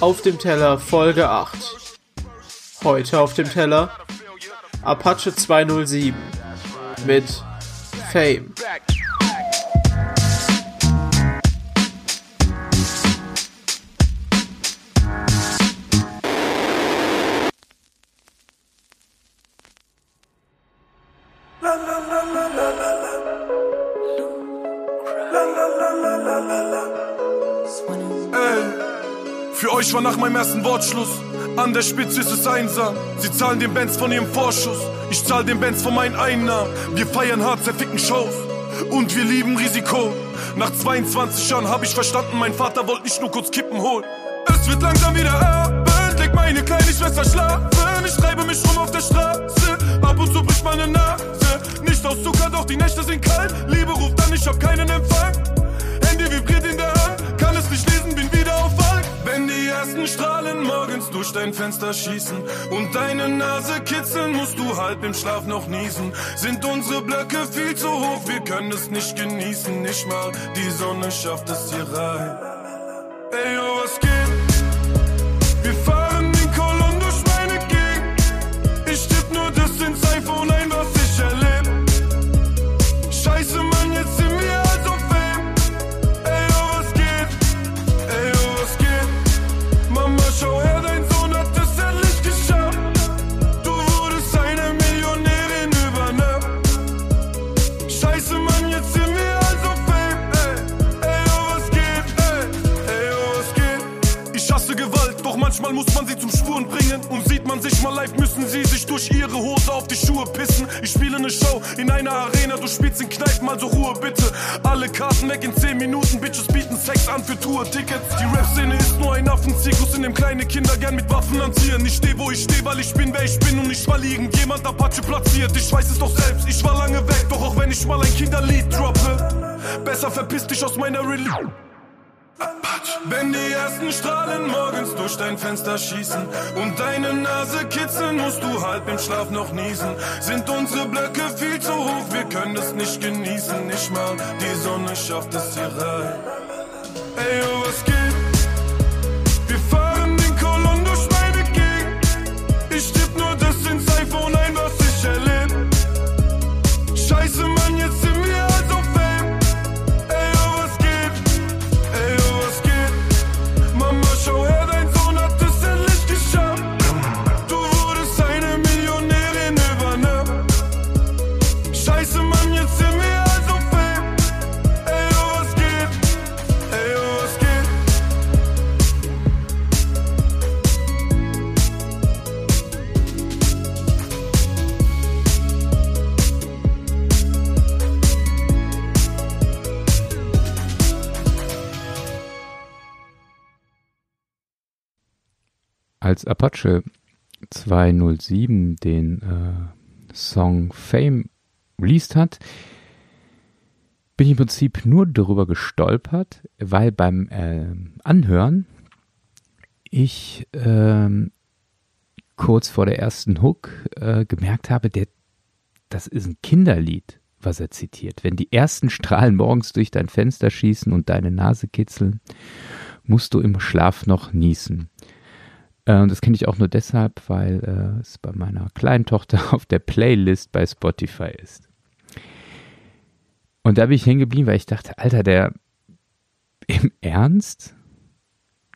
Auf dem Teller Folge 8. Heute auf dem Teller Apache 207 mit Fame. Für euch war nach meinem ersten Wortschluss an der Spitze ist es einsam. Sie zahlen den Bands von ihrem Vorschuss. Ich zahl den Bands von meinen Einnahmen. Wir feiern hart, zerficken Shows. Und wir lieben Risiko. Nach 22 Jahren hab ich verstanden, mein Vater wollte nicht nur kurz Kippen holen. Es wird langsam wieder Abend, leg meine kleine Schwester schlafen. Ich treibe mich rum auf der Straße, ab und zu bricht meine Nase. Nicht aus Zucker, doch die Nächte sind kalt. Liebe ruft an, ich hab keinen Empfang. Handy vibriert in der Ersten Strahlen morgens durch dein Fenster schießen und deine Nase kitzeln, musst du halb im Schlaf noch niesen. Sind unsere Blöcke viel zu hoch, wir können es nicht genießen. Nicht mal die Sonne schafft es hier rein. Ey, yo, sieht man sich mal live, müssen sie sich durch ihre Hose auf die Schuhe pissen. Ich spiele eine Show in einer Arena, du spielst in Kneipen, also Ruhe bitte. Alle Karten weg in 10 Minuten, Bitches bieten Sex an für Tour-Tickets. Die Rap-Szene ist nur ein Affenzirkus, in dem kleine Kinder gern mit Waffen hantieren. Ich steh, wo ich steh, weil ich bin, wer ich bin und nicht, weil irgendjemand Apache platziert. Ich weiß es doch selbst, ich war lange weg, doch auch wenn ich mal ein Kinderlied droppe, besser verpiss dich aus meiner Religion. Wenn die ersten Strahlen morgens durch dein Fenster schießen und deine Nase kitzeln, musst du halb im Schlaf noch niesen. Sind unsere Blöcke viel zu hoch, wir können es nicht genießen. Nicht mal die Sonne schafft es hier rein. Ey, yo, was geht? Als Apache 207 den äh, Song Fame released hat, bin ich im Prinzip nur darüber gestolpert, weil beim äh, Anhören ich ähm, kurz vor der ersten Hook äh, gemerkt habe, der, das ist ein Kinderlied, was er zitiert. Wenn die ersten Strahlen morgens durch dein Fenster schießen und deine Nase kitzeln, musst du im Schlaf noch niesen. Und das kenne ich auch nur deshalb, weil äh, es bei meiner kleinen Tochter auf der Playlist bei Spotify ist. Und da bin ich hängen geblieben, weil ich dachte, Alter, der im Ernst?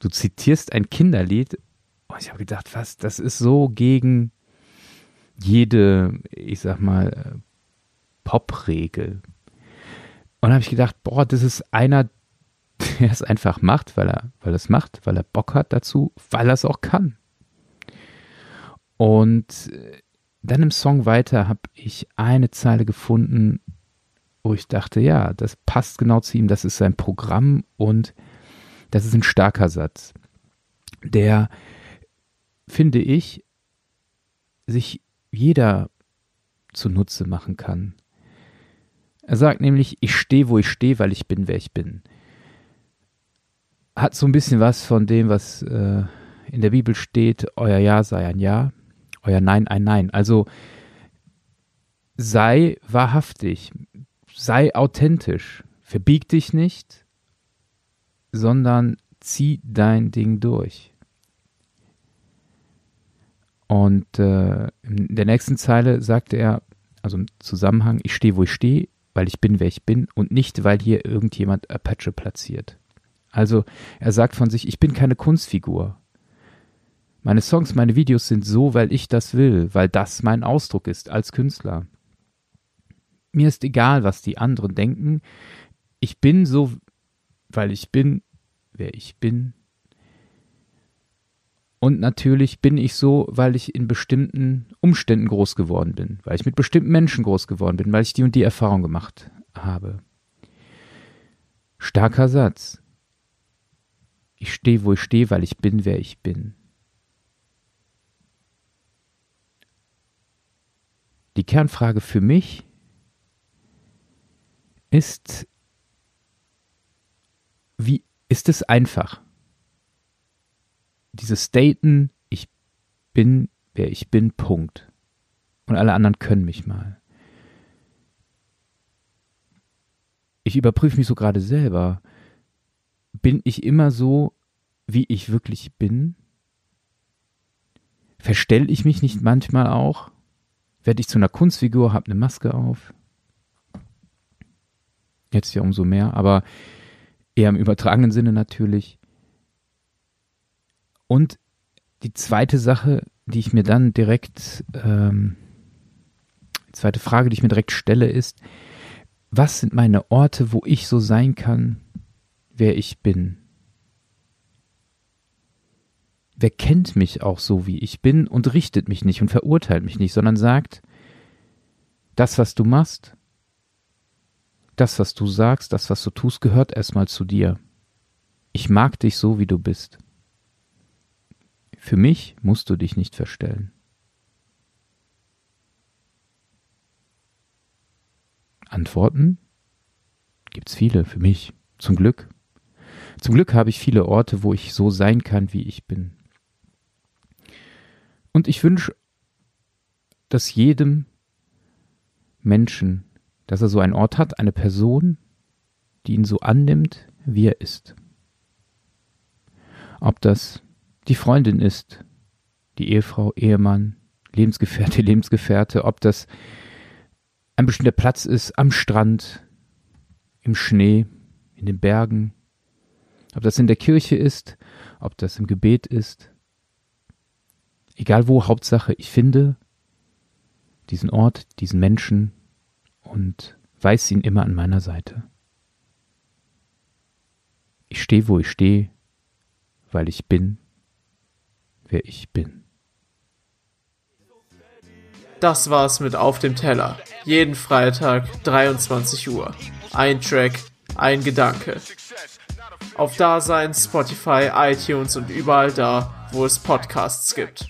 Du zitierst ein Kinderlied? Und ich habe gedacht, was, das ist so gegen jede, ich sag mal, äh, Popregel. Und habe ich gedacht, boah, das ist einer, der es einfach macht, weil er, weil er es macht, weil er Bock hat dazu, weil er es auch kann. Und äh, dann im Song weiter habe ich eine Zeile gefunden, wo ich dachte, ja, das passt genau zu ihm, das ist sein Programm und das ist ein starker Satz, der, finde ich, sich jeder zunutze machen kann. Er sagt nämlich, ich stehe, wo ich stehe, weil ich bin, wer ich bin. Hat so ein bisschen was von dem, was äh, in der Bibel steht, euer Ja sei ein Ja, euer Nein ein Nein. Also sei wahrhaftig, sei authentisch, verbieg dich nicht, sondern zieh dein Ding durch. Und äh, in der nächsten Zeile sagte er, also im Zusammenhang, ich stehe, wo ich stehe, weil ich bin, wer ich bin und nicht, weil hier irgendjemand Apache platziert. Also er sagt von sich, ich bin keine Kunstfigur. Meine Songs, meine Videos sind so, weil ich das will, weil das mein Ausdruck ist als Künstler. Mir ist egal, was die anderen denken. Ich bin so, weil ich bin, wer ich bin. Und natürlich bin ich so, weil ich in bestimmten Umständen groß geworden bin, weil ich mit bestimmten Menschen groß geworden bin, weil ich die und die Erfahrung gemacht habe. Starker Satz. Ich stehe, wo ich stehe, weil ich bin, wer ich bin. Die Kernfrage für mich ist, wie ist es einfach? Dieses Staten, ich bin, wer ich bin, Punkt. Und alle anderen können mich mal. Ich überprüfe mich so gerade selber. Bin ich immer so, wie ich wirklich bin? Verstelle ich mich nicht manchmal auch? Werde ich zu einer Kunstfigur, habe eine Maske auf? Jetzt ja umso mehr, aber eher im übertragenen Sinne natürlich. Und die zweite Sache, die ich mir dann direkt, ähm, die zweite Frage, die ich mir direkt stelle, ist, was sind meine Orte, wo ich so sein kann, wer ich bin? Wer kennt mich auch so, wie ich bin und richtet mich nicht und verurteilt mich nicht, sondern sagt, das, was du machst, das, was du sagst, das, was du tust, gehört erstmal zu dir. Ich mag dich so, wie du bist. Für mich musst du dich nicht verstellen. Antworten gibt's viele für mich, zum Glück. Zum Glück habe ich viele Orte, wo ich so sein kann, wie ich bin. Und ich wünsche, dass jedem Menschen dass er so einen Ort hat, eine Person, die ihn so annimmt, wie er ist. Ob das die Freundin ist, die Ehefrau, Ehemann, Lebensgefährte, Lebensgefährte, ob das ein bestimmter Platz ist am Strand, im Schnee, in den Bergen, ob das in der Kirche ist, ob das im Gebet ist. Egal wo, Hauptsache, ich finde diesen Ort, diesen Menschen, und weiß ihn immer an meiner Seite. Ich stehe, wo ich stehe, weil ich bin, wer ich bin. Das war's mit Auf dem Teller. Jeden Freitag 23 Uhr. Ein Track, ein Gedanke. Auf Dasein, Spotify, iTunes und überall da, wo es Podcasts gibt.